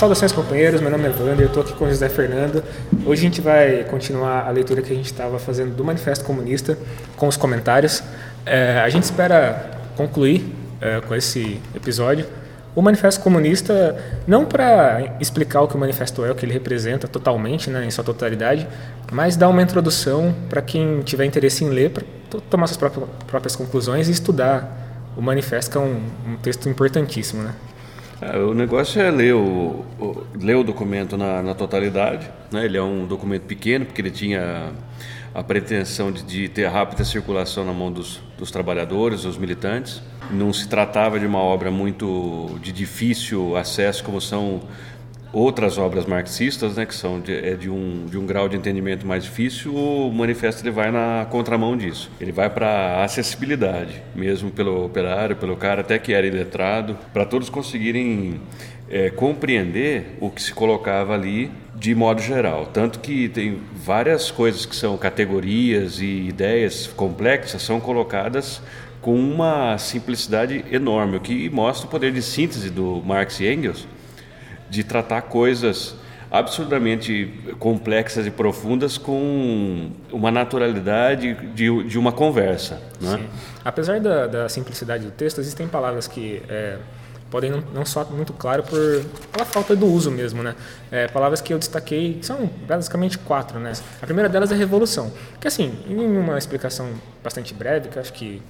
Saudações companheiros, meu nome é Wander, eu estou aqui com José Fernando. Hoje a gente vai continuar a leitura que a gente estava fazendo do Manifesto Comunista com os comentários. É, a gente espera concluir é, com esse episódio o Manifesto Comunista, não para explicar o que o manifesto é, o que ele representa totalmente, né, em sua totalidade, mas dar uma introdução para quem tiver interesse em ler, para tomar suas próprias, próprias, conclusões e estudar o manifesto, que é um, um texto importantíssimo. Né? É, o negócio é ler o, o, ler o documento na, na totalidade. Né? Ele é um documento pequeno, porque ele tinha a pretensão de, de ter rápida circulação na mão dos, dos trabalhadores, dos militantes. Não se tratava de uma obra muito de difícil acesso, como são outras obras marxistas, né, que são de, é de, um, de um grau de entendimento mais difícil, o manifesto ele vai na contramão disso. Ele vai para acessibilidade, mesmo pelo operário, pelo cara até que era iletrado, para todos conseguirem é, compreender o que se colocava ali de modo geral. Tanto que tem várias coisas que são categorias e ideias complexas são colocadas com uma simplicidade enorme, o que mostra o poder de síntese do Marx e Engels de tratar coisas absurdamente complexas e profundas com uma naturalidade de, de uma conversa. Né? Apesar da, da, simplicidade do texto, existem palavras que é, podem não, não soar muito claro por, pela falta do uso mesmo. Né? É, palavras que eu destaquei são basicamente quatro. Né? A primeira delas é revolução, que assim, em uma explicação bastante breve, que acho que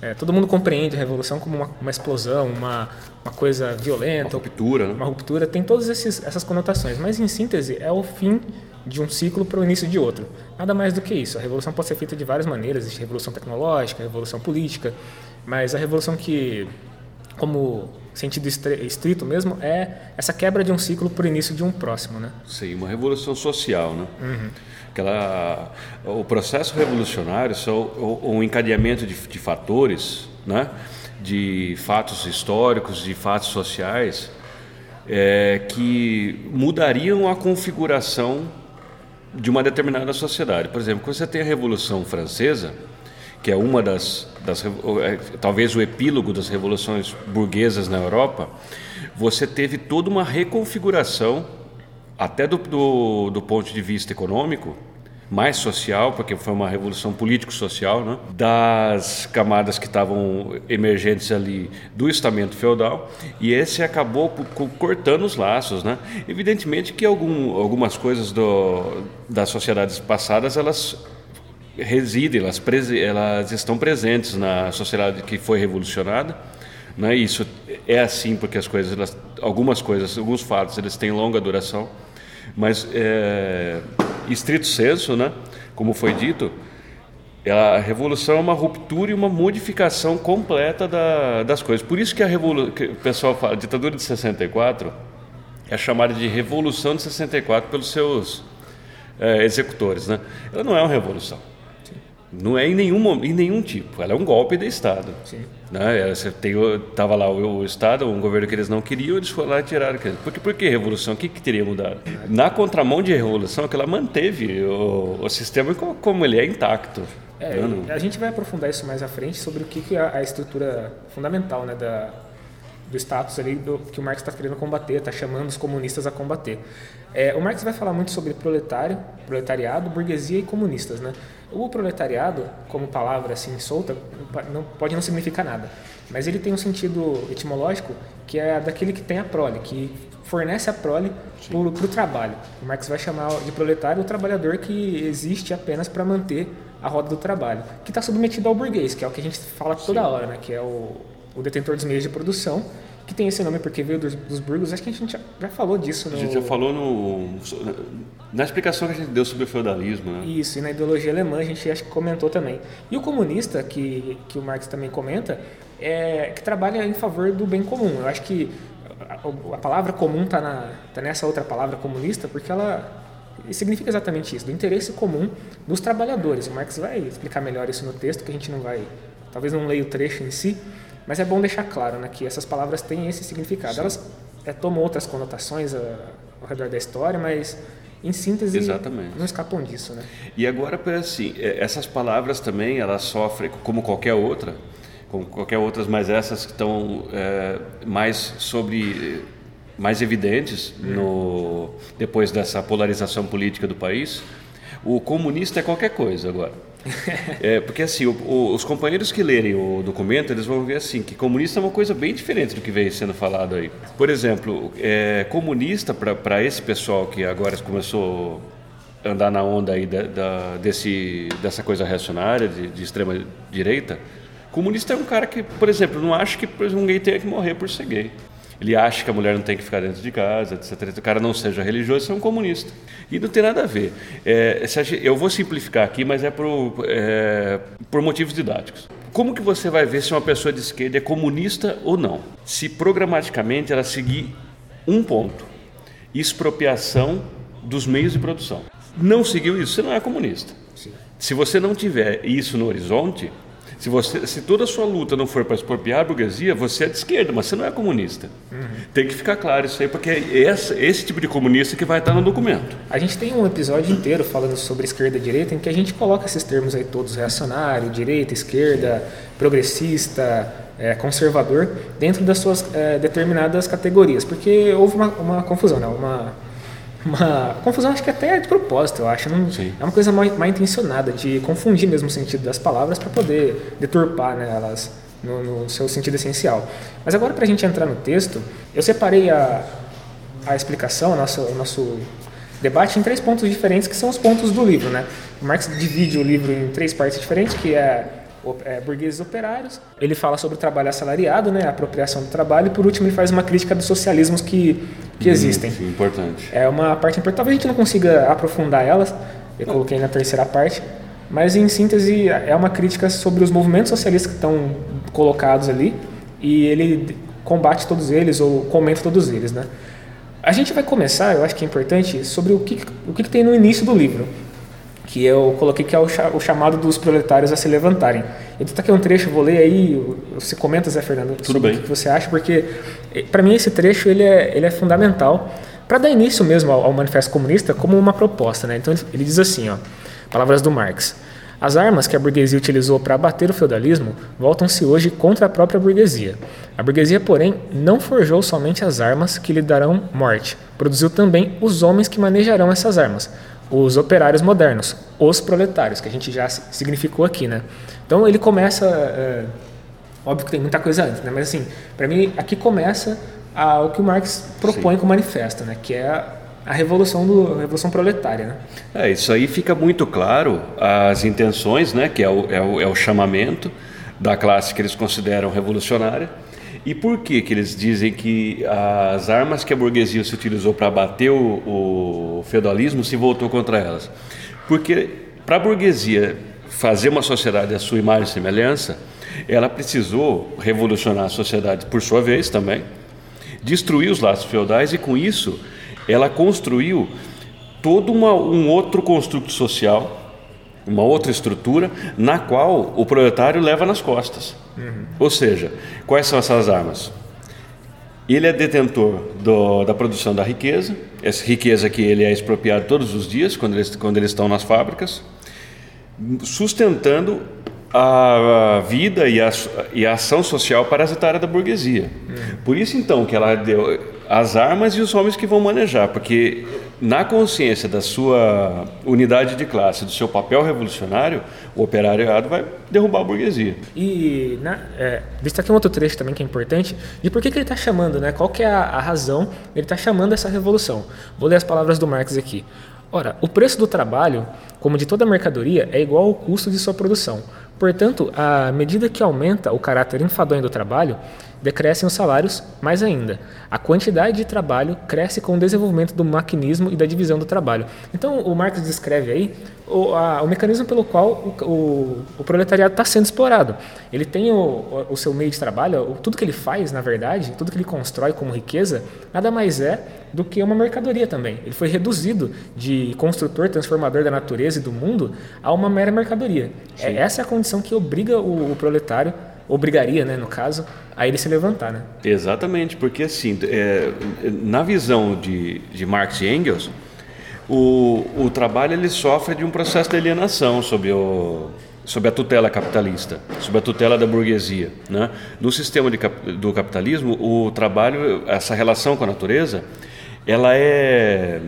é, todo mundo compreende a revolução como uma, uma explosão, uma, uma coisa violenta. Uma ruptura. Né? Uma ruptura, tem todas esses, essas conotações. Mas, em síntese, é o fim de um ciclo para o início de outro. Nada mais do que isso. A revolução pode ser feita de várias maneiras. Existe revolução tecnológica, revolução política. Mas a revolução que, como sentido estrito mesmo, é essa quebra de um ciclo o início de um próximo. Né? Sim, uma revolução social. Né? Uhum aquela o processo revolucionário são um encadeamento de, de fatores, né? de fatos históricos, de fatos sociais, é, que mudariam a configuração de uma determinada sociedade. Por exemplo, quando você tem a Revolução Francesa, que é uma das, das é, talvez o epílogo das revoluções burguesas na Europa, você teve toda uma reconfiguração até do, do, do ponto de vista econômico, mais social, porque foi uma revolução político-social, né? das camadas que estavam emergentes ali do estamento feudal, e esse acabou cortando os laços. Né? Evidentemente que algum, algumas coisas do, das sociedades passadas, elas residem, elas, elas estão presentes na sociedade que foi revolucionada, né? Isso é assim porque as coisas, elas, algumas coisas, alguns fatos, eles têm longa duração. Mas, é, estrito senso, né, como foi dito, a revolução é uma ruptura e uma modificação completa da, das coisas. Por isso que, a revolu que o pessoal fala, a ditadura de 64 é chamada de Revolução de 64 pelos seus é, executores. Né? Ela não é uma revolução. Não é em nenhum, em nenhum tipo. Ela é um golpe de Estado. Sim. Né? Você tem, tava lá o, o, Estado, um governo que eles não queriam, eles foram lá e tiraram. Por que, por que revolução? O que, que teria mudado? Na contramão de revolução, é que ela manteve o, o sistema como, como, ele é intacto. É, a gente vai aprofundar isso mais à frente sobre o que, que é a estrutura fundamental né, da, do status ali do, que o Marx está querendo combater, está chamando os comunistas a combater. É, o Marx vai falar muito sobre proletário, proletariado, burguesia e comunistas, né? O proletariado, como palavra assim solta, não pode não significar nada, mas ele tem um sentido etimológico que é daquele que tem a prole, que fornece a prole para o trabalho. O Marx vai chamar de proletário o trabalhador que existe apenas para manter a roda do trabalho, que está submetido ao burguês, que é o que a gente fala toda Sim. hora, né? que é o, o detentor dos meios de produção, que tem esse nome porque veio dos, dos burgos. Acho que a gente já, já falou disso. No... A gente já falou no, na explicação que a gente deu sobre o feudalismo. Né? Isso, e na ideologia alemã a gente acho que comentou também. E o comunista, que, que o Marx também comenta, é que trabalha em favor do bem comum. Eu acho que a, a palavra comum está tá nessa outra palavra comunista porque ela significa exatamente isso, do interesse comum dos trabalhadores. O Marx vai explicar melhor isso no texto, que a gente não vai, talvez não leia o trecho em si, mas é bom deixar claro né, que essas palavras têm esse significado. Sim. Elas é, tomam outras conotações a, ah, ao redor da história, mas em síntese Exatamente. não escapam disso, né? E agora assim, é, essas palavras também elas sofrem como qualquer outra, como qualquer outras, mas essas que estão é, mais sobre mais evidentes no depois dessa polarização política do país. O comunista é qualquer coisa agora. É, porque assim, o, o, os companheiros que lerem o documento, eles vão ver assim, que comunista é uma coisa bem diferente do que vem sendo falado aí. Por exemplo, é, comunista para esse pessoal que agora começou a andar na onda aí da, da, desse, dessa coisa reacionária, de, de extrema direita, comunista é um cara que, por exemplo, não acha que um gay tenha que morrer por ser gay ele acha que a mulher não tem que ficar dentro de casa, etc. O cara não seja religioso, é um comunista. E não tem nada a ver. É, eu vou simplificar aqui, mas é por, é, por motivos didáticos. Como que você vai ver se uma pessoa de esquerda é comunista ou não? Se programaticamente ela seguir um ponto, expropriação dos meios de produção. Não seguiu isso, você não é comunista. Sim. Se você não tiver isso no horizonte, se, você, se toda a sua luta não for para expropriar a burguesia, você é de esquerda, mas você não é comunista. Uhum. Tem que ficar claro isso aí, porque é esse, esse tipo de comunista que vai estar no documento. A gente tem um episódio inteiro falando sobre esquerda e direita, em que a gente coloca esses termos aí todos, reacionário, direita, esquerda, progressista, é, conservador, dentro das suas é, determinadas categorias, porque houve uma, uma confusão, né? uma uma confusão, acho que até é de propósito, eu acho. Não, é uma coisa mal, mal, intencionada, de confundir mesmo o sentido das palavras para poder deturpar né, elas no, no, seu sentido essencial. Mas agora, para a gente entrar no texto, eu separei a, a explicação, o nosso, o nosso debate em três pontos diferentes, que são os pontos do livro. Né? O Marx divide o livro em três partes diferentes, que é é, burgueses operários. Ele fala sobre o trabalho assalariado, né, a apropriação do trabalho, e por último ele faz uma crítica dos socialismos que, que existem. Sim, importante. É uma parte importante. Talvez a gente não consiga aprofundar elas, eu coloquei na terceira parte, mas em síntese é uma crítica sobre os movimentos socialistas que estão colocados ali e ele combate todos eles ou comenta todos eles, né? A gente vai começar, eu acho que é importante, sobre o que, o que tem no início do livro que eu coloquei que é o, chamado dos proletários a se levantarem. Eu estou aqui um trecho, vou ler aí, você comenta, Zé Fernando, Tudo bem. o que você acha, porque eh, para mim esse trecho ele é, ele é fundamental para dar início mesmo ao, ao, Manifesto Comunista como uma proposta. Né? Então ele diz assim, ó, palavras do Marx. As armas que a burguesia utilizou para abater o feudalismo voltam-se hoje contra a própria burguesia. A burguesia, porém, não forjou somente as armas que lhe darão morte, produziu também os homens que manejarão essas armas, os operários modernos, os proletários, que a gente já significou aqui, né? Então ele começa, é, óbvio que tem muita coisa antes, né? Mas assim, para mim aqui começa a, o que o Marx propõe Sim. com o manifesto, né? Que é a revolução do a revolução proletária, né? É isso aí fica muito claro as intenções, né? Que é o, é o, é o chamamento da classe que eles consideram revolucionária e por que, que eles dizem que as armas que a burguesia se utilizou para abater o, o feudalismo se voltou contra elas? Porque para a burguesia fazer uma sociedade à sua imagem e semelhança, ela precisou revolucionar a sociedade por sua vez também, destruir os laços feudais e com isso ela construiu todo uma, um outro construto social uma outra estrutura na qual o proletário leva nas costas. Uhum. Ou seja, quais são essas armas? Ele é detentor do, da produção da riqueza, essa riqueza que ele é expropriado todos os dias quando eles, quando eles estão nas fábricas, sustentando a vida e a, e a ação social parasitária da burguesia. Uhum. Por isso, então, que ela deu as armas e os homens que vão manejar, porque na consciência da sua unidade de classe, do seu papel revolucionário, o operariado vai derrubar a burguesia. E na, é, destaque um outro trecho também que é importante, de por que, que ele está chamando, né? qual que é a, a razão ele está chamando essa revolução. Vou ler as palavras do Marx aqui. Ora, o preço do trabalho, como de toda mercadoria, é igual ao custo de sua produção. Portanto, à medida que aumenta o caráter enfadonho do trabalho, decrescem os salários mais ainda. A quantidade de trabalho cresce com o desenvolvimento do maquinismo e da divisão do trabalho. Então, o Marx descreve aí o, a, o mecanismo pelo qual o, o, o proletariado está sendo explorado. Ele tem o, seu meio de trabalho, tudo que ele faz, na verdade, tudo que ele constrói como riqueza, nada mais é do que uma mercadoria também. Ele foi reduzido de construtor, transformador da natureza e do mundo a uma mera mercadoria. É, essa é a condição que obriga o proletário obrigaria, né, no caso, a ele se levantar, né? Exatamente, porque assim, é, na visão de, de Marx e Engels, o, o trabalho ele sofre de um processo de alienação sobre, o, sobre a tutela capitalista, sobre a tutela da burguesia. Né? No sistema de, do capitalismo, o trabalho, essa relação com a natureza, ela é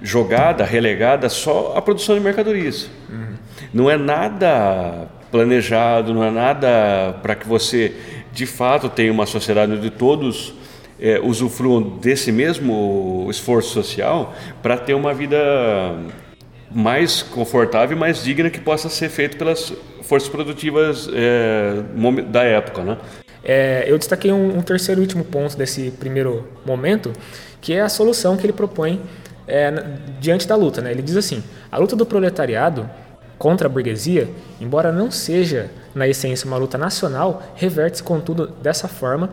jogada, relegada só à produção de mercadorias. Uhum. Não é nada planejado, não é nada para que você de fato tenha uma sociedade onde todos é, usufruam desse mesmo esforço social para ter uma vida mais confortável e mais digna que possa ser feito pelas forças produtivas é, da época, né? É, eu destaquei um, um, terceiro e último ponto desse primeiro momento, que é a solução que ele propõe é, diante da luta. Né? Ele diz assim: a luta do proletariado contra a burguesia, embora não seja na essência uma luta nacional, reverte-se contudo dessa forma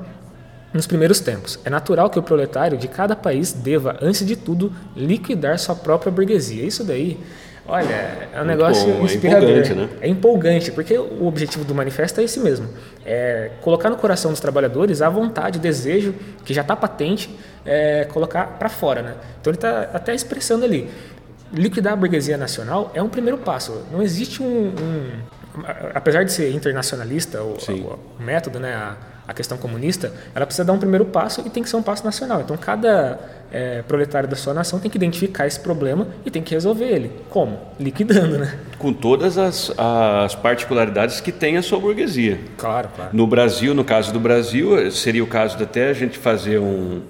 nos primeiros tempos. É natural que o proletário de cada país deva, antes de tudo, liquidar sua própria burguesia. Isso daí, olha, é um negócio bom, é inspirador. É empolgante, né? é empolgante, porque o objetivo do manifesto é esse mesmo: é colocar no coração dos trabalhadores a vontade, o desejo, que já está patente, é, colocar para fora. Né? Então ele está até expressando ali liquidar a burguesia nacional é um primeiro passo. Não existe um, um apesar de ser internacionalista o, o, o método, né, a, a, questão comunista, ela precisa dar um primeiro passo e tem que ser um passo nacional. Então cada é, proletário da sua nação tem que identificar esse problema e tem que resolver ele. Como? Liquidando, né? Com todas as, as particularidades que tem a sua burguesia. Claro, claro. No Brasil, no caso do Brasil, seria o caso de até a gente fazer um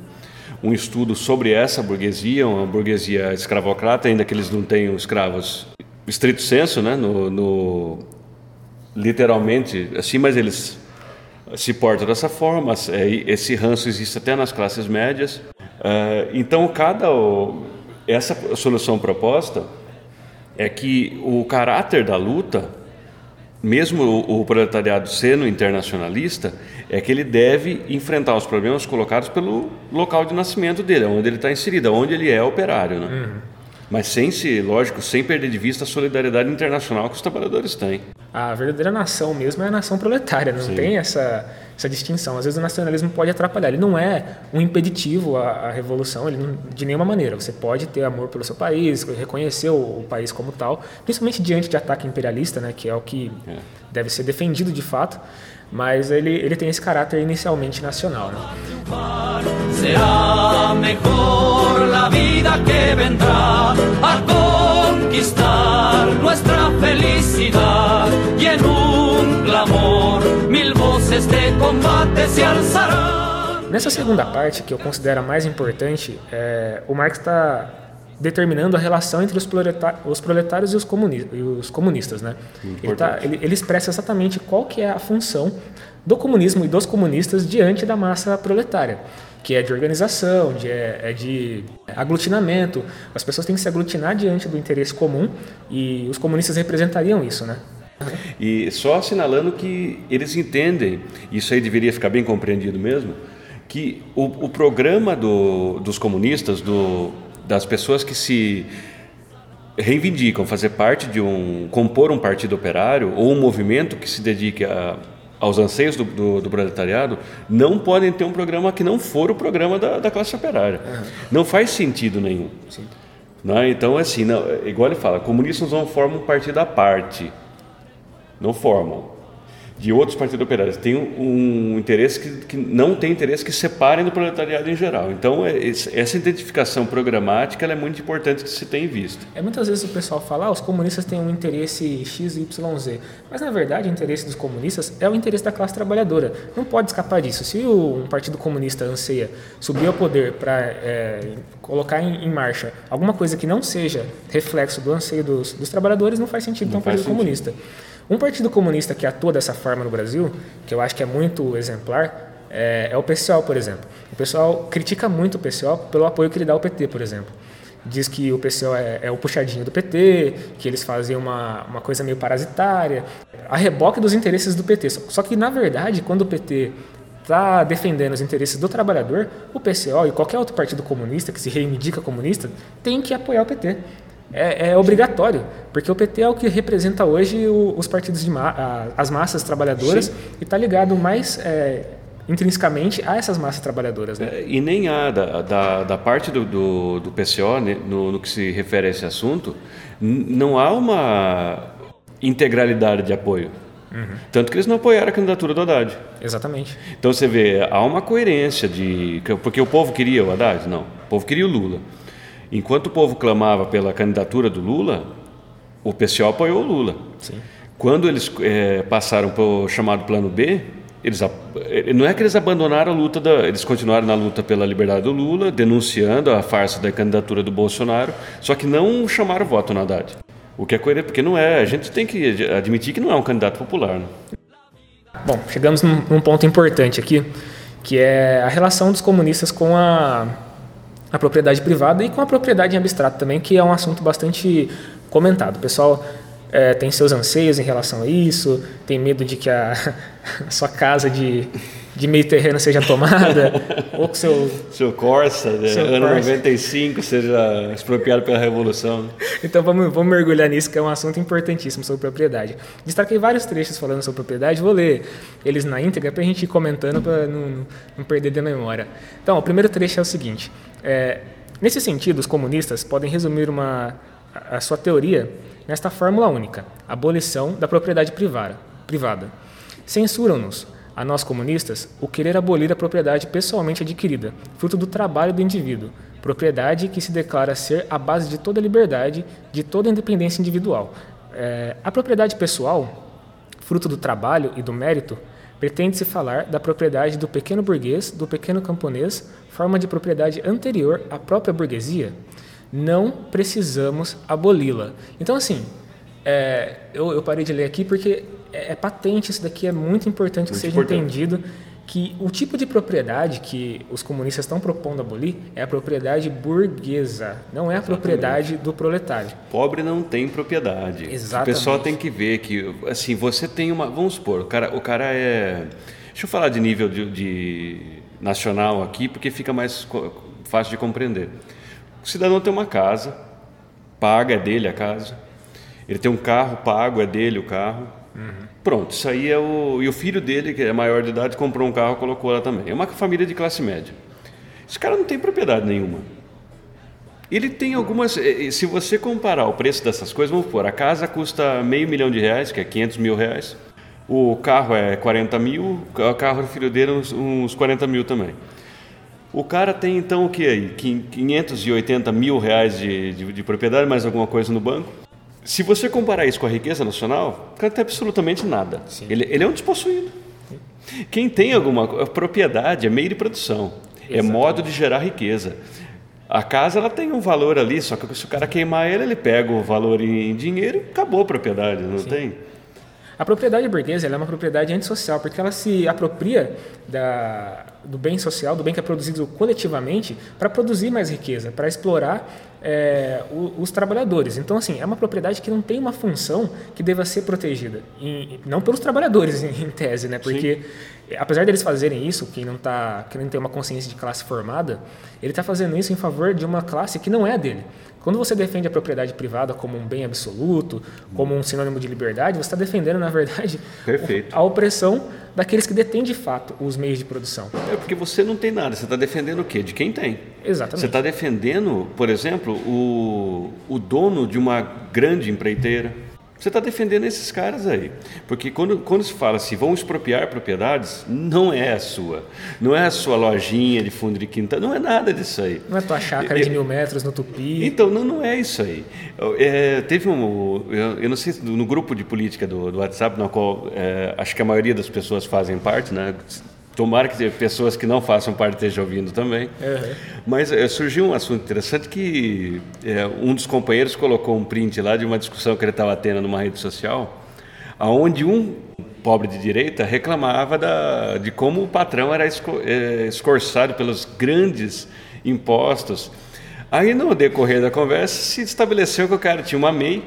um estudo sobre essa burguesia, uma burguesia escravocrata, ainda que eles não tenham escravos estrito senso, né, no, no literalmente assim, mas eles se portam dessa forma. É, esse ranço existe até nas classes médias. É, então, cada essa solução proposta é que o caráter da luta mesmo o, o, proletariado sendo internacionalista, é que ele deve enfrentar os problemas colocados pelo local de nascimento dele, onde ele está inserido, onde ele é operário. Né? Uhum. Mas sem se, lógico, sem perder de vista a solidariedade internacional que os trabalhadores têm. A verdadeira nação mesmo é a nação proletária, não Sim. tem essa essa distinção. Às vezes o nacionalismo pode atrapalhar. Ele não é um impeditivo à, à revolução, ele não, de nenhuma maneira. Você pode ter amor pelo seu país, reconhecer o, o, país como tal, principalmente diante de ataque imperialista, né, que é o que é. deve ser defendido de fato. Mas ele, ele tem esse caráter inicialmente nacional. Né? Será melhor a vida que vendrá a conquistar nossa felicidade em clamor mil voces de combate se alçarão. Nessa segunda parte, que eu considero a mais importante, é, o Marx está determinando a relação entre os, os proletários e os, comuni e os comunistas. Né? Ele, tá, ele, ele, expressa exatamente qual que é a função do comunismo e dos comunistas diante da massa proletária, que é de organização, de, é, é de aglutinamento. As pessoas têm que se aglutinar diante do interesse comum e os comunistas representariam isso. Né? E só assinalando que eles entendem, isso aí deveria ficar bem compreendido mesmo, que o, o programa do, dos comunistas, do, das pessoas que se reivindicam fazer parte de um, compor um partido operário ou um movimento que se dedique a, aos anseios do, do, do, proletariado, não podem ter um programa que não for o programa da, da classe operária. Uhum. Não faz sentido nenhum. Né? Então, assim, não, igual ele fala, comunistas não formam um partido à parte não formam. De outros partidos operários tem um, interesse que, que, não tem interesse que separem do proletariado em geral. Então, é, essa identificação programática é muito importante que se tenha em vista. É, muitas vezes o pessoal fala, ah, os comunistas têm um interesse X, Y, Z. Mas, na verdade, o interesse dos comunistas é o interesse da classe trabalhadora. Não pode escapar disso. Se o, um partido comunista anseia subir ao poder para é, colocar em, em, marcha alguma coisa que não seja reflexo do anseio dos, dos trabalhadores, não faz sentido ter um partido sentido. comunista. Um partido comunista que atua dessa forma no Brasil, que eu acho que é muito exemplar, é, é o pessoal, por exemplo. O pessoal critica muito o pessoal pelo apoio que ele dá ao PT, por exemplo diz que o PCO é, é, o puxadinho do PT, que eles fazem uma, uma coisa meio parasitária, a reboque dos interesses do PT. Só que, na verdade, quando o PT está defendendo os interesses do trabalhador, o PCO e qualquer outro partido comunista que se reivindica comunista tem que apoiar o PT. É, é obrigatório, porque o PT é o que representa hoje o, os partidos de ma as massas trabalhadoras Sim. e está ligado mais é, intrinsecamente a essas massas trabalhadoras. Né? É, e nem há, da, da, da parte do, do, do PCO, né, no, no, que se refere a esse assunto, não há uma integralidade de apoio. Uhum. Tanto que eles não apoiaram a candidatura do Haddad. Exatamente. Então você vê, há uma coerência de. Porque o povo queria o Haddad? Não. O povo queria o Lula. Enquanto o povo clamava pela candidatura do Lula, o PCO apoiou o Lula. Sim. Quando eles é, passaram para o chamado Plano B, eles, eh, não é que eles abandonaram a luta, da, eles continuaram na luta pela liberdade do Lula, denunciando a farsa da candidatura do Bolsonaro, só que não chamaram voto na Haddad. O que é coerente, porque não é, a gente tem que admitir que não é um candidato popular. Né? Bom, chegamos num, num, ponto importante aqui, que é a relação dos comunistas com a, a propriedade privada e com a propriedade em abstrato também, que é um assunto bastante comentado. O pessoal é, tem seus anseios em relação a isso, tem medo de que a, a sua casa de, de meio terreno seja tomada, ou que seu... Seu Corsa, né? seu ano Corsa. 95, seja expropriado pela Revolução. Então vamos, vamos mergulhar nisso, que é um assunto importantíssimo sobre propriedade. Destaquei vários trechos falando sobre propriedade, vou ler eles na íntegra para a gente ir comentando para não, não perder da memória. Então, o primeiro trecho é o seguinte, é, nesse sentido, os comunistas podem resumir uma, a sua teoria nesta fórmula única, abolição da propriedade privada. privada. Censuram-nos, a nós comunistas, o querer abolir a propriedade pessoalmente adquirida, fruto do trabalho do indivíduo, propriedade que se declara ser a base de toda liberdade, de toda independência individual. É, a propriedade pessoal, fruto do trabalho e do mérito, pretende-se falar da propriedade do pequeno burguês, do pequeno camponês, forma de propriedade anterior à própria burguesia, não precisamos aboli-la. Então, assim, é, eu, eu, parei de ler aqui porque é, é, patente, isso daqui é muito importante muito que seja importante. entendido que o tipo de propriedade que os comunistas estão propondo abolir é a propriedade burguesa, não é a Exatamente. propriedade do proletário. Pobre não tem propriedade. Exatamente. O pessoal tem que ver que, assim, você tem uma, vamos supor, o cara, o cara é, deixa eu falar de nível de, de nacional aqui, porque fica mais fácil de compreender. O cidadão tem uma casa, paga, é dele a casa. Ele tem um carro pago, é dele o carro. Uhum. Pronto, isso aí é o. E o filho dele, que é maior de idade, comprou um carro colocou lá também. É uma família de classe média. Esse cara não tem propriedade nenhuma. Ele tem algumas. Se você comparar o preço dessas coisas, vamos supor, a casa custa meio milhão de reais, que é 500 mil reais. O carro é 40 mil, o carro do filho dele uns, uns 40 mil também. O cara tem então o que aí? 580 mil reais de, de, de, propriedade, mais alguma coisa no banco. Se você comparar isso com a riqueza nacional, o cara tem absolutamente nada. Ele, ele, é um despossuído. Quem tem alguma propriedade é meio de produção, Exatamente. é modo de gerar riqueza. A casa ela tem um valor ali, só que se o cara queimar ele, ele pega o valor em dinheiro e acabou a propriedade, não Sim. tem? A propriedade burguesa é uma propriedade antissocial, porque ela se apropria da, do bem social, do bem que é produzido coletivamente, para produzir mais riqueza, para explorar é, os trabalhadores. Então, assim, é uma propriedade que não tem uma função que deva ser protegida. E, não pelos trabalhadores, em, em tese, né? Porque, Sim. apesar deles fazerem isso, quem não, tá, quem não tem uma consciência de classe formada, ele está fazendo isso em favor de uma classe que não é dele. Quando você defende a propriedade privada como um bem absoluto, como um sinônimo de liberdade, você está defendendo, na verdade, Perfeito. a opressão daqueles que detêm de fato os meios de produção. É porque você não tem nada, você está defendendo o quê? De quem tem. Exatamente. Você está defendendo, por exemplo, o, o dono de uma grande empreiteira você está defendendo esses caras aí. Porque quando, quando se fala assim, vão expropriar propriedades, não é a sua. Não é a sua lojinha de fundo de quinta, não é nada disso aí. Não é a tua chácara de mil metros no Tupi. Então, não, não é isso aí. É, teve um. Eu, eu, não sei, no grupo de política do, do WhatsApp, no qual é, acho que a maioria das pessoas fazem parte, né? Tomara que pessoas que não façam parte estejam ouvindo também. Uhum. Mas é, surgiu um assunto interessante que é, um dos companheiros colocou um print lá de uma discussão que ele estava tendo numa rede social, aonde um pobre de direita reclamava da, de como o patrão era esco, é, escorçado pelos grandes impostos. Aí, no decorrer da conversa, se estabeleceu que o cara tinha uma MEI,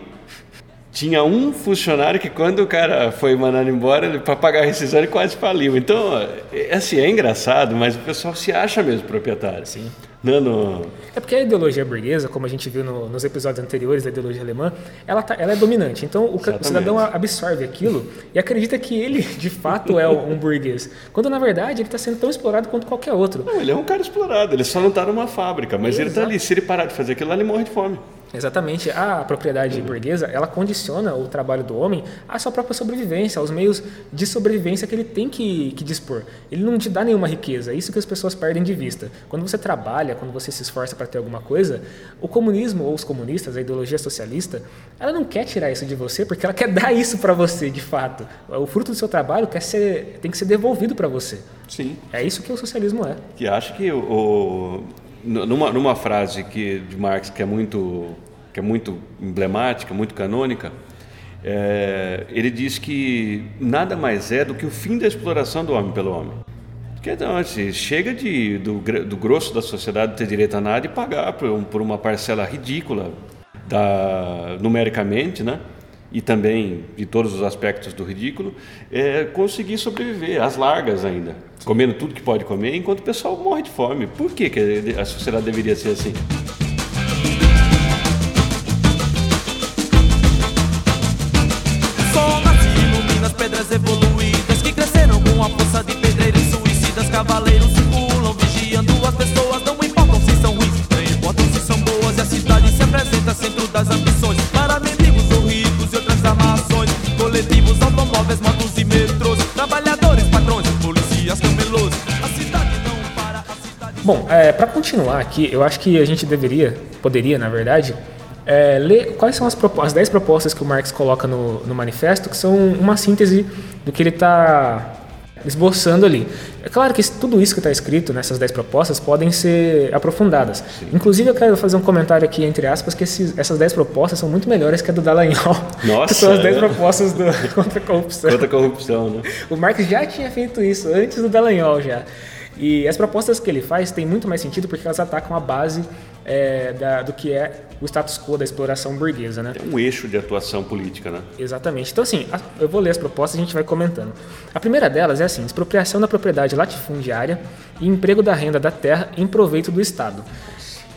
tinha um funcionário que quando o cara foi mandado embora, para pagar a rescisão, ele quase faliu. Então, é, assim, é engraçado, mas o pessoal se acha mesmo proprietário. Sim. Não, não... É porque a ideologia burguesa, como a gente viu no, nos episódios anteriores da ideologia alemã, ela, tá, ela é dominante. Então o, o, cidadão absorve aquilo e acredita que ele, de fato, é um burguês. Quando na verdade ele está sendo tão explorado quanto qualquer outro. Não, ele é um cara explorado, ele só não está numa fábrica, mas Exato. ele está ali. Se ele parar de fazer aquilo, ele morre de fome. Exatamente. A propriedade burguesa, ela condiciona o trabalho do homem à sua própria sobrevivência, aos meios de sobrevivência que ele tem que, que dispor. Ele não te dá nenhuma riqueza, é isso que as pessoas perdem de vista. Quando você trabalha, quando você se esforça para ter alguma coisa, o comunismo ou os comunistas, a ideologia socialista, ela não quer tirar isso de você porque ela quer dar isso para você, de fato. O fruto do seu trabalho quer ser, tem que ser devolvido para você. Sim. É isso que o socialismo é. Que acho que o, numa, numa frase que, de Marx que é muito, que é muito emblemática, muito canônica, é, ele diz que nada mais é do que o fim da exploração do homem pelo homem. Porque então, assim, chega de, do, do grosso da sociedade ter direito a nada e pagar por, por uma parcela ridícula, da, numericamente, né? E também de todos os aspectos do ridículo, é conseguir sobreviver, às largas ainda, comendo tudo que pode comer, enquanto o pessoal morre de fome. Por que, que a sociedade deveria ser assim? Metrôs, trabalhadores, patrões, policias, camelôs, a cidade não para, a cidade... Bom, é, para continuar aqui, eu acho que a gente deveria, poderia, na verdade, é, ler quais são as, as 10 propostas que o Marx coloca no, no manifesto, que são uma síntese do que ele está esboçando ali. É claro que tudo isso que está escrito nessas 10 propostas podem ser aprofundadas. Sim. Inclusive, eu quero fazer um comentário aqui, entre aspas, que esses, essas 10 propostas são muito melhores que a do Dallagnol, Nossa, que são as 10 é. propostas do, contra a corrupção. Contra a corrupção, né? O Marx já tinha feito isso antes do Dallagnol já. E as propostas que ele faz têm muito mais sentido porque elas atacam a base é, da, do que é o status quo da exploração burguesa, né? É um eixo de atuação política, né? Exatamente. Então, assim, eu vou ler as propostas e a gente vai comentando. A primeira delas é assim: expropriação da propriedade latifundiária e emprego da renda da terra em proveito do Estado.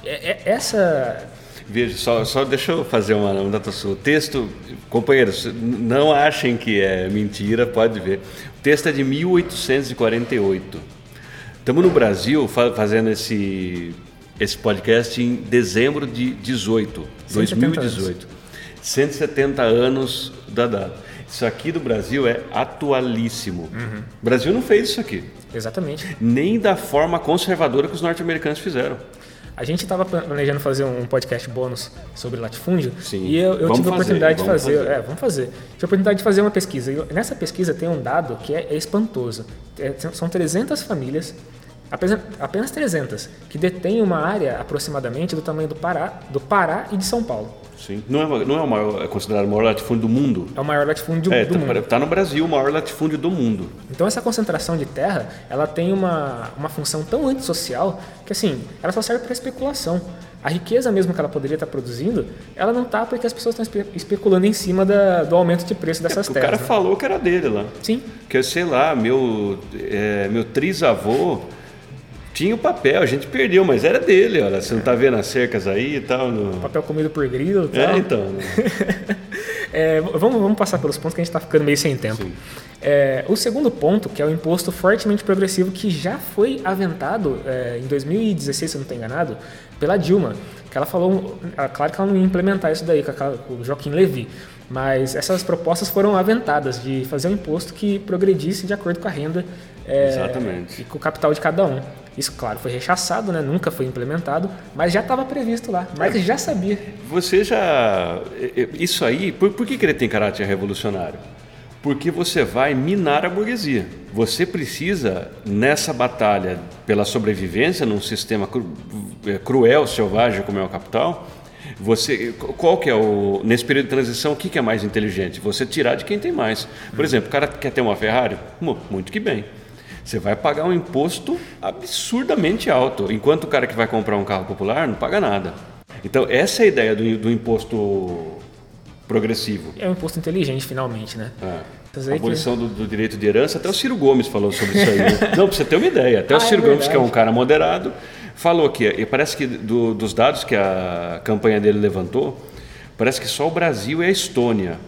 É, é, essa Veja, só, só deixa eu fazer uma nota sua. O texto, companheiros, não achem que é mentira, pode ver. O texto é de 1848. Estamos no Brasil fazendo esse, esse podcast em dezembro de 18, 2018. Anos. 170 anos da data. Isso aqui do Brasil é atualíssimo. Uhum. O Brasil não fez isso aqui. Exatamente. Nem da forma conservadora que os norte-americanos fizeram. A gente estava planejando fazer um podcast bônus sobre latifúndio Sim. e eu, eu tive a oportunidade de fazer, fazer. É, vamos fazer. Tive a oportunidade de fazer uma pesquisa. E nessa pesquisa tem um dado que é, é espantoso. É, são 300 famílias, apenas, apenas 300, que detêm uma área aproximadamente do tamanho do Pará, do Pará e de São Paulo. Sim. Não é, não é, o maior, é considerado o maior latifúndio do mundo? É o maior latifúndio é, do tá, mundo. Está no Brasil o maior latifúndio do mundo. Então essa concentração de terra, ela tem uma, uma função tão antissocial que assim, ela só serve para especulação. A riqueza mesmo que ela poderia estar produzindo, ela não está porque as pessoas estão espe especulando em cima da, do aumento de preço dessas é, terras. O cara né? falou que era dele lá. Sim. Que sei lá, meu, é, meu trisavô tinha o papel, a gente perdeu, mas era dele, olha. Você não tá vendo as cercas aí e tal? No... Papel comido por grilo e tal. É, então. É, vamos, vamos passar pelos pontos que a gente está ficando meio sem tempo. É, o segundo ponto, que é o imposto fortemente progressivo, que já foi aventado é, em 2016, se eu não estou enganado, pela Dilma. Que ela falou, claro que ela não ia implementar isso daí com, o Joaquim Levy, mas essas propostas foram aventadas de fazer um imposto que progredisse de acordo com a renda é, e com o capital de cada um. Isso, claro, foi rechaçado, né? nunca foi implementado, mas já estava previsto lá. Mas já sabia. Você já. Isso aí, por, por que, que ele tem caráter revolucionário? Porque você vai minar a burguesia. Você precisa, nessa batalha pela sobrevivência num sistema cru, cruel, selvagem como é o capital, Você, qual que é o nesse período de transição, o que, que é mais inteligente? Você tirar de quem tem mais. Por exemplo, o cara quer ter uma Ferrari, Mu- muito que bem. Você vai pagar um imposto absurdamente alto, enquanto o cara que vai comprar um carro popular não paga nada. Então essa é a ideia do, do imposto progressivo. É um imposto inteligente, finalmente, né? É. A que- abolição do, do direito de herança, até o Ciro Gomes falou sobre isso aí. Não, pra você ter uma ideia. Até o Ah, é Ciro Gomes, que é um cara moderado, falou que, e parece que do- dos dados que a campanha dele levantou, parece que só o Brasil e a Estônia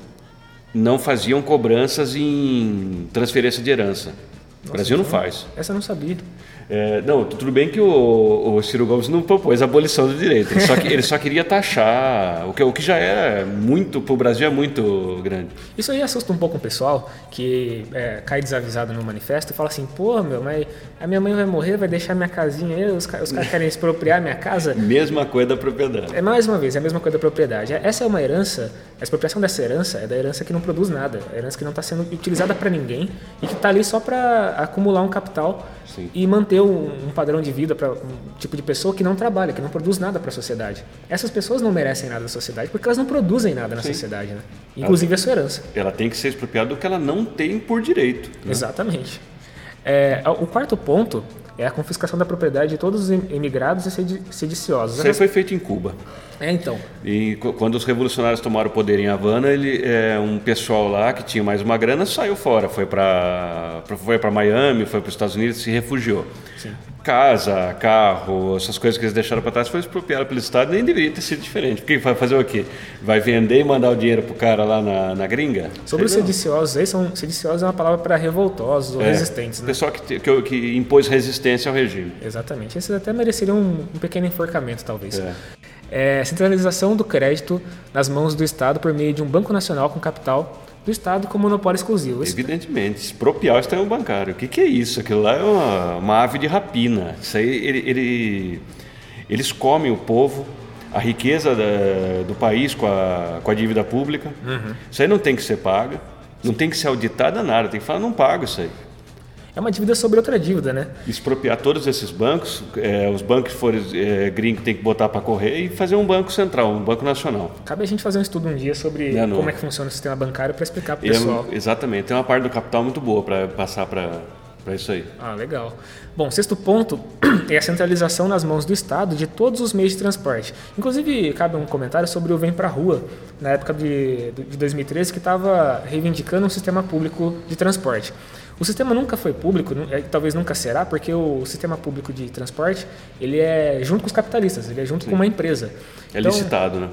não faziam cobranças em transferência de herança. O Brasil não faz. Essa eu não sabia. É, não, tudo bem que o, o Ciro Gomes não propôs a abolição do direito. Ele só, que- ele só queria taxar, o que, o que já é muito, para o Brasil é muito grande. Isso aí assusta um pouco o pessoal que é, cai desavisado no manifesto e fala assim: pô, meu, mas a minha mãe vai morrer, vai deixar minha casinha aí, os, os caras querem expropriar minha casa. Mesma coisa da propriedade. É mais uma vez, é a mesma coisa da propriedade. Essa é uma herança, a expropriação dessa herança é da herança que não produz nada, a herança que não está sendo utilizada para ninguém e que está ali só para acumular um capital Sim. e manter um, um padrão de vida para um tipo de pessoa que não trabalha, que não produz nada para a sociedade. Essas pessoas não merecem nada da sociedade porque elas não produzem nada na sociedade, né? Inclusive a sua herança. Ela tem que ser expropriada do que ela não tem por direito. né? Exatamente. É, o quarto ponto é a confiscação da propriedade de todos os emigrados e sedi- sediciosos. Isso aí foi feito em Cuba. É, então. E quando os revolucionários tomaram o poder em Havana, ele, é, um pessoal lá que tinha mais uma grana saiu fora, foi para foi Miami, foi para os Estados Unidos, se refugiou. Casa, carro, essas coisas que eles deixaram para trás foi expropriado pelo Estado, nem deveria ter sido diferente. Porque vai fazer o quê? Vai vender e mandar o dinheiro pro cara lá na, na gringa? Sobre os sediciosos, aí são sediciosos é uma palavra para revoltosos ou É, resistentes, né? Pessoal que, que, que impôs resistência ao regime. Exatamente. Esses até mereceriam um, um pequeno enforcamento, talvez. É. É, centralização do crédito nas mãos do Estado por meio de um banco nacional com capital do Estado com monopólio exclusivo. Evidentemente, expropriar o sistema bancário. O que, que é isso? Aquilo lá é uma, uma ave de rapina. Isso aí, ele, ele- eles comem o povo, a riqueza da- do país com a, com a dívida pública. Isso aí não tem que ser paga, não tem que ser auditada nada. Tem que falar, não pago isso aí. É uma dívida sobre outra dívida, né? Expropriar todos esses bancos, é, os bancos que forem é, gringos tem que botar para correr e fazer um banco central, um banco nacional. Cabe a gente fazer um estudo um dia sobre É, como é que funciona o sistema bancário para explicar para o pessoal. exatamente, tem uma parte do capital muito boa para passar para isso aí. Ah, legal. Bom, sexto ponto é a centralização nas mãos do Estado de todos os meios de transporte. Inclusive, cabe um comentário sobre o Vem Pra Rua, na época de, de 2013, que estava reivindicando um sistema público de transporte. O sistema nunca foi público, eh, talvez nunca será, porque o sistema público de transporte ele é junto com os capitalistas, ele é junto com uma empresa. É Então, licitado, né?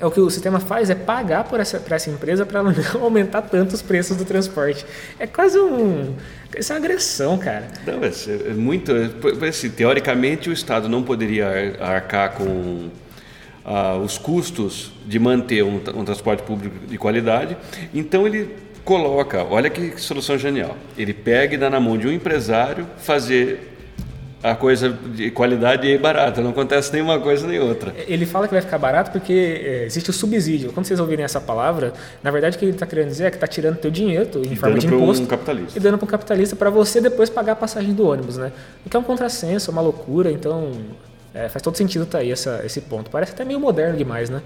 é o que o sistema faz é pagar por essa, por essa empresa para ela não aumentar tanto os preços do transporte. É quase um. Isso é uma agressão, cara. Não, é, é muito. é, assim, teoricamente, o Estado não poderia ar- arcar com ah, os custos de manter um, um transporte público de qualidade, então ele coloca. Olha que solução genial. Ele pega e dá na mão de um empresário fazer a coisa de qualidade e barata. Não acontece nenhuma coisa nem outra. Ele fala que vai ficar barato porque é, existe o subsídio. Quando vocês ouvirem essa palavra, na verdade o que ele está querendo dizer é que está tirando teu dinheiro em forma dando de pra um imposto capitalista. e dando para um capitalista para você depois pagar a passagem do ônibus, né? O que é um contrassenso, é uma loucura. Então é, faz todo sentido tá aí essa, esse ponto. Parece até meio moderno demais, né?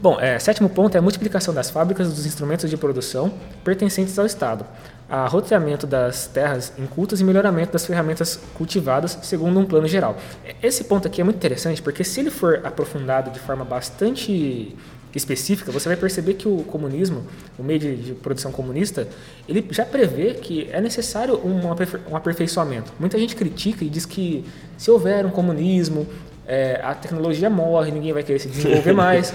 Bom, é, sétimo ponto é a multiplicação das fábricas dos instrumentos de produção pertencentes ao Estado, a roteamento das terras incultas e melhoramento das ferramentas cultivadas segundo um plano geral. Esse ponto aqui é muito interessante porque se ele for aprofundado de forma bastante específica, você vai perceber que o comunismo, o meio de, de produção comunista, ele já prevê que é necessário um, aperfei- um aperfeiçoamento. Muita gente critica e diz que se houver um comunismo, é, a tecnologia morre, ninguém vai querer se desenvolver mais.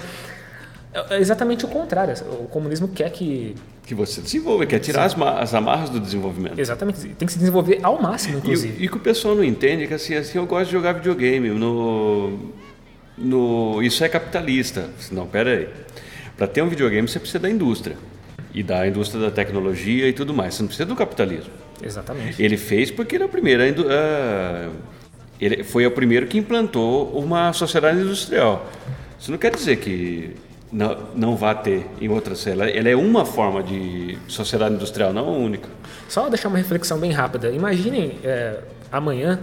É exatamente o contrário. O comunismo quer que. Que você desenvolva, quer tirar as, ma- as amarras do desenvolvimento. Exatamente. Tem que se desenvolver ao máximo, E, inclusive. o- e que o pessoal não entende é que assim, assim eu gosto de jogar videogame. No, no, isso é capitalista. Não, pera aí. Para ter um videogame você precisa da indústria. E da indústria da tecnologia e tudo mais. Você não precisa do capitalismo. Exatamente. Ele fez porque ele é o primeiro. a ele foi o primeiro que implantou uma sociedade industrial. Isso não quer dizer que não, não vá ter em outras. Ela, ela é uma forma de sociedade industrial, não a única. Só deixar uma reflexão bem rápida. Imaginem é, amanhã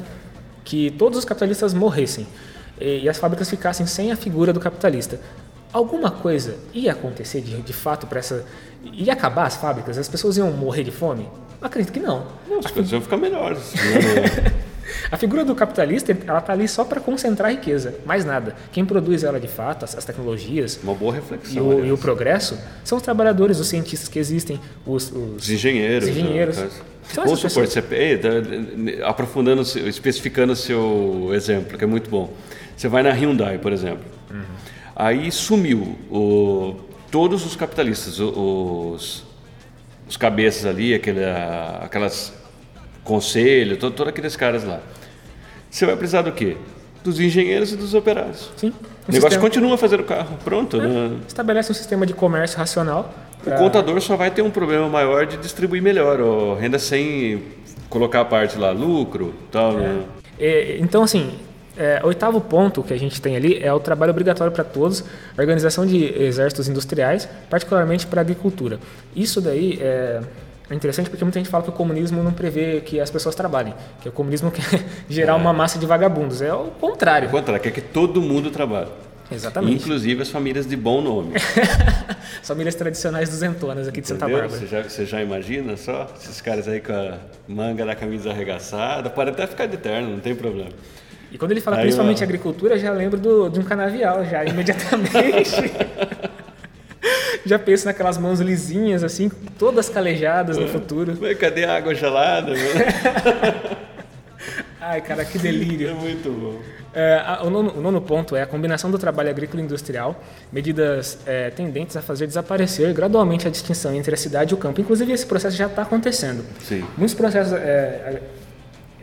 que todos os capitalistas morressem. e, e as fábricas ficassem sem a figura do capitalista. Alguma coisa ia acontecer de, de fato para essa. ia acabar as fábricas? As pessoas iam morrer de fome? Acredito que não. Não, as coisas vão ficar melhores. A figura do capitalista, ela tá ali só para concentrar a riqueza, mais nada. Quem produz ela de fato, as, as tecnologias Uma boa e reflexão. o, e o progresso, são os trabalhadores, os cientistas que existem, os, os- Os engenheiros. Os engenheiros. né? São Vamos essas supor, você, tá, aprofundando, especificando o seu exemplo, que é muito bom. Você vai na Hyundai, por exemplo. Uhum. Aí sumiu o, todos os capitalistas, os, os cabeças ali, aquele, aquelas conselhos, to- todos aqueles caras lá. Você vai precisar do quê? Dos engenheiros e dos operários. Sim. O Um negócio sistema- continua fazendo carro, pronto. né? estabelece um sistema de comércio racional. O pra- contador só vai ter um problema maior de distribuir melhor, ou renda sem colocar a parte lá, lucro, tal, né? É, então, assim, é, o oitavo ponto que a gente tem ali é o trabalho obrigatório para todos, organização de exércitos industriais, particularmente para a agricultura. Isso daí é, é interessante porque muita gente fala que o comunismo não prevê que as pessoas trabalhem, que o comunismo quer gerar uma massa de vagabundos. É o contrário. Ao contrário, quer que todo mundo trabalhe. Exatamente. Inclusive as famílias de bom nome. As famílias tradicionais duzentonas aqui de Santa? Bárbara. Você já, você já imagina só? Esses caras aí com a manga da camisa arregaçada, pode até ficar de terno, não tem problema. E quando ele fala Aí, principalmente agricultura, já lembro do, de um canavial, já imediatamente. Já penso naquelas mãos lisinhas, assim, todas calejadas no futuro. Mas cadê a água gelada? Ai, cara, que delírio. é muito bom. É, o, nono, o nono ponto é a combinação do trabalho agrícola e industrial, medidas é, tendentes a fazer desaparecer gradualmente a distinção entre a cidade e o campo. Inclusive, esse processo já está acontecendo. Sim. Muitos processos é,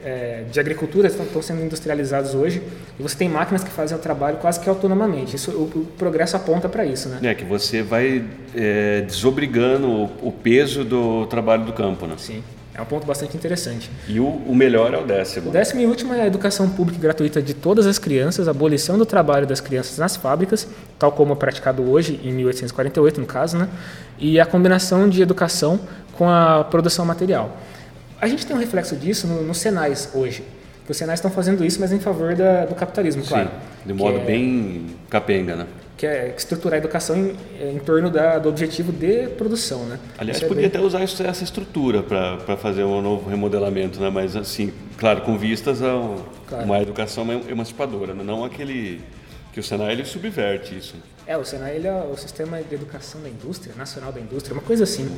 é, de agricultura estão, estão sendo industrializados hoje e você tem máquinas que fazem o trabalho quase que autonomamente. Isso, o, o progresso aponta para isso, né? É que você vai é, desobrigando o, o peso do trabalho do campo, né? Sim, é um ponto bastante interessante. E o, o melhor é o décimo. O décimo e último é a educação pública e gratuita de todas as crianças, a abolição do trabalho das crianças nas fábricas, tal como é praticado hoje, em 1848 no caso, né? e a combinação de educação com a produção material. A gente tem um reflexo disso no- nos Senais hoje, que os Senais estão fazendo isso, mas em favor da- do capitalismo, claro. Sim, de modo é- bem capenga, né? Que é estruturar a educação em, em torno da- do objetivo de produção, né? Aliás, Isso é podia bem- até usar isso- essa estrutura para fazer um novo remodelamento, né? Mas assim, claro, com vistas a um- Claro. uma educação ema- emancipadora, né? não aquele que o Senai ele subverte isso. É, o Senai ele é o Sistema de Educação da Indústria, Nacional da Indústria, uma coisa assim.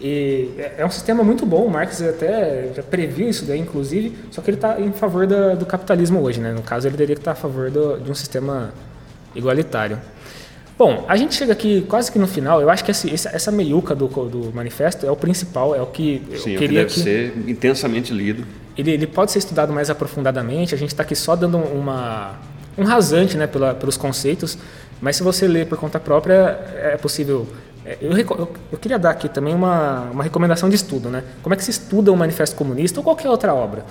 E é- é um sistema muito bom, o Marx até já previu isso daí, inclusive, só que ele está em favor da- do capitalismo hoje, né? No caso, ele teria que estar a favor do- de um sistema igualitário. Bom, a gente chega aqui quase que no final, eu acho que esse- essa, meiuca do, do manifesto é o principal, é o que eu Sim, é que queria deve ser intensamente lido. ele, ele pode ser estudado mais aprofundadamente. A gente está aqui só dando uma, um rasante né, pela, pelos conceitos, mas se você ler por conta própria, é possível. é, Eu, eu, eu queria dar aqui também uma, uma recomendação de estudo. Né? Como é que se estuda o Manifesto Comunista ou qualquer outra obra?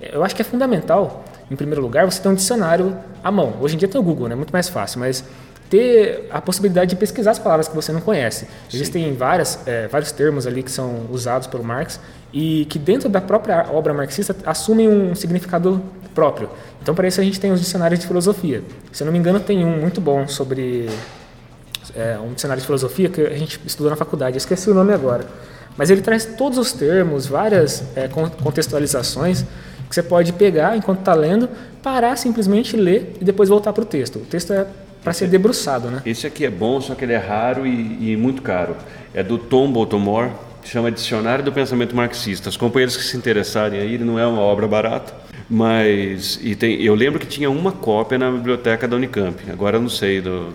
É, Eu acho que é fundamental, em primeiro lugar, você ter um dicionário à mão. Hoje em dia tem o Google, é né? muito mais fácil, mas ter a possibilidade de pesquisar as palavras que você não conhece. Existem várias, é, vários termos ali que são usados pelo Marx e que dentro da própria obra marxista assumem um significado próprio. Então, para isso a gente tem os dicionários de filosofia. Se eu não me engano, tem um muito bom sobre é, um dicionário de filosofia que a gente estudou na faculdade, eu esqueci o nome agora. Mas ele traz todos os termos, várias é, con- contextualizações que você pode pegar enquanto está lendo, parar simplesmente ler e depois voltar para o texto. O texto é para ser debruçado, né? Esse aqui é bom, só que ele é raro e, e muito caro. É do Tom Baltimore, chama Dicionário do Pensamento Marxista. Os companheiros que se interessarem aí, ele não é uma obra barata, mas e tem, eu lembro que tinha uma cópia na biblioteca da Unicamp. Agora eu não sei do,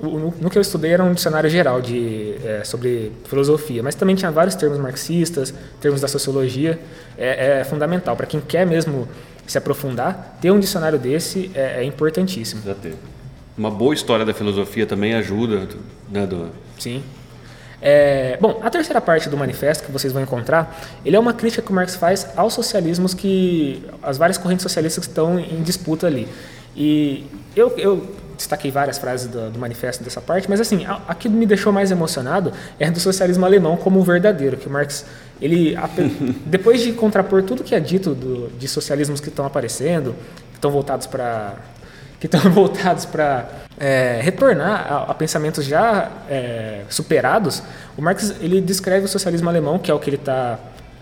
No, no que eu estudei era um dicionário geral de, é, sobre filosofia, mas também tinha vários termos marxistas, termos da sociologia. É, é fundamental para quem quer mesmo se aprofundar, ter um dicionário desse é, é importantíssimo. Uma boa história da filosofia também ajuda, né, do, Sim. É, bom, a terceira parte do manifesto que vocês vão encontrar, ele é uma crítica que o Marx faz aos socialismos que as várias correntes socialistas que estão em disputa ali. E eu, eu destaquei várias frases do, do manifesto dessa parte, mas assim, a, a que me deixou mais emocionado é do socialismo alemão como verdadeiro, que o Marx ele depois de contrapor tudo que é dito do, de socialismos que estão aparecendo, que estão voltados para que estão voltados para é, retornar a, a, pensamentos já é, superados, o Marx ele descreve o socialismo alemão, que é o que ele está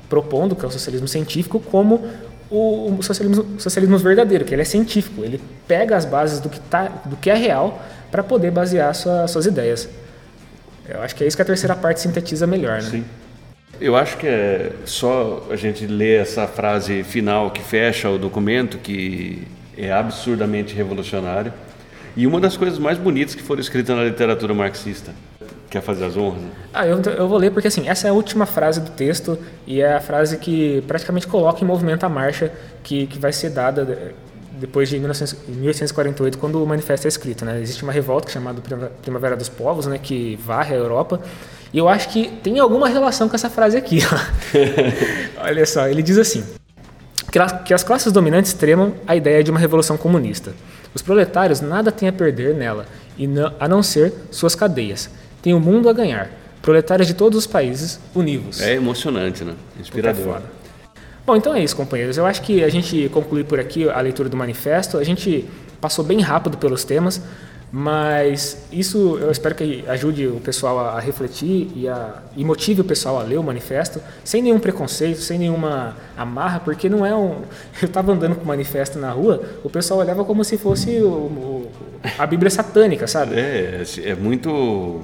propondo, que é o socialismo científico, como o, o socialismo, socialismo verdadeiro, que ele é científico. Ele pega as bases do que, tá, do que é real para poder basear sua, suas ideias. Eu acho que é isso que a terceira parte sintetiza melhor, né? Sim. Eu acho que é só a gente ler essa frase final que fecha o documento, que é absurdamente revolucionário. E uma das coisas mais bonitas que foram escritas na literatura marxista. Quer fazer as honras? Ah, eu, eu vou ler porque assim, essa é a última frase do texto e é a frase que praticamente coloca em movimento a marcha que, que vai ser dada depois de 1848, quando o manifesto é escrito. Né? Existe uma revolta chamada Primavera dos Povos, né, que varre a Europa. E eu acho que tem alguma relação com essa frase aqui. Olha só, ele diz assim: que as classes dominantes tremam a ideia de uma revolução comunista. Os proletários nada têm a perder nela, a não ser suas cadeias tem o mundo a ganhar. Proletários de todos os países, univos. É emocionante, né? Inspirador. Bom, então é isso, companheiros. Eu acho que a gente conclui por aqui a leitura do manifesto. A gente passou bem rápido pelos temas, mas isso eu espero que ajude o pessoal a, refletir e, a, e motive o pessoal a ler o manifesto sem nenhum preconceito, sem nenhuma amarra, porque não é um. Eu estava andando com o manifesto na rua, o pessoal olhava como se fosse o, o, a Bíblia satânica, sabe? É, é muito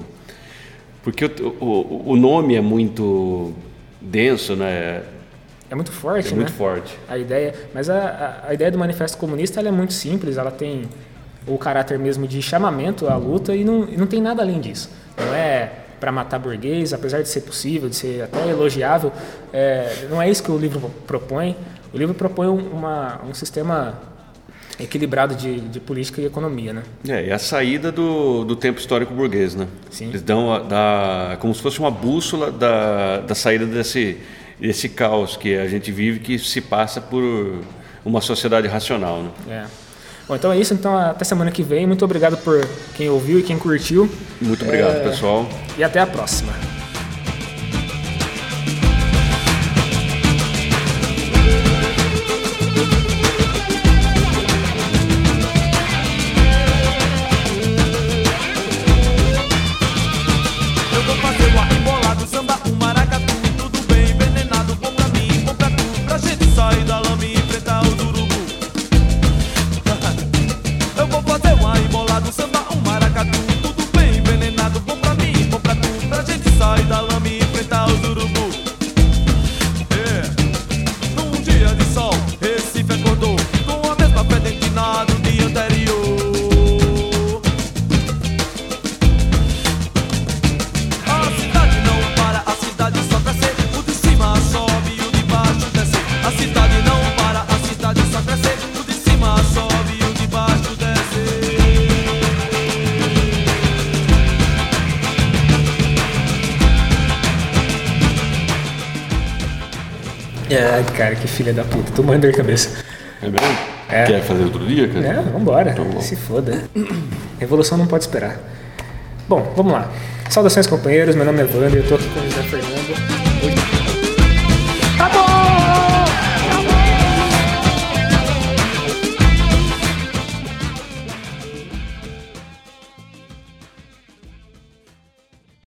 porque o, o, nome é muito denso, né? É muito forte, é né? muito forte. A ideia, mas a, a, a ideia do manifesto comunista é muito simples. Ela tem o caráter mesmo de chamamento à luta e não, e não tem nada além disso. Não é para matar burguês, apesar de ser possível, de ser até elogiável, é, não é isso que o livro propõe. O livro propõe uma, um sistema equilibrado de, de política e economia, né? É, e a saída do, do tempo histórico burguês, né? Sim. Eles dão a, da, como se fosse uma bússola da, da saída desse, desse caos que a gente vive, que se passa por uma sociedade racional, né? É. Bom, então é isso. Então até semana que vem. Muito obrigado por quem ouviu e quem curtiu. Muito obrigado, é... pessoal. E até a próxima. Que filha da puta. Tô morrendo de cabeça. É mesmo? É. Quer fazer outro dia, cara? É, vambora. Então, Se foda. Revolução não pode esperar. Bom, vamos lá. Saudações, companheiros. Meu nome é Wander, eu tô aqui com.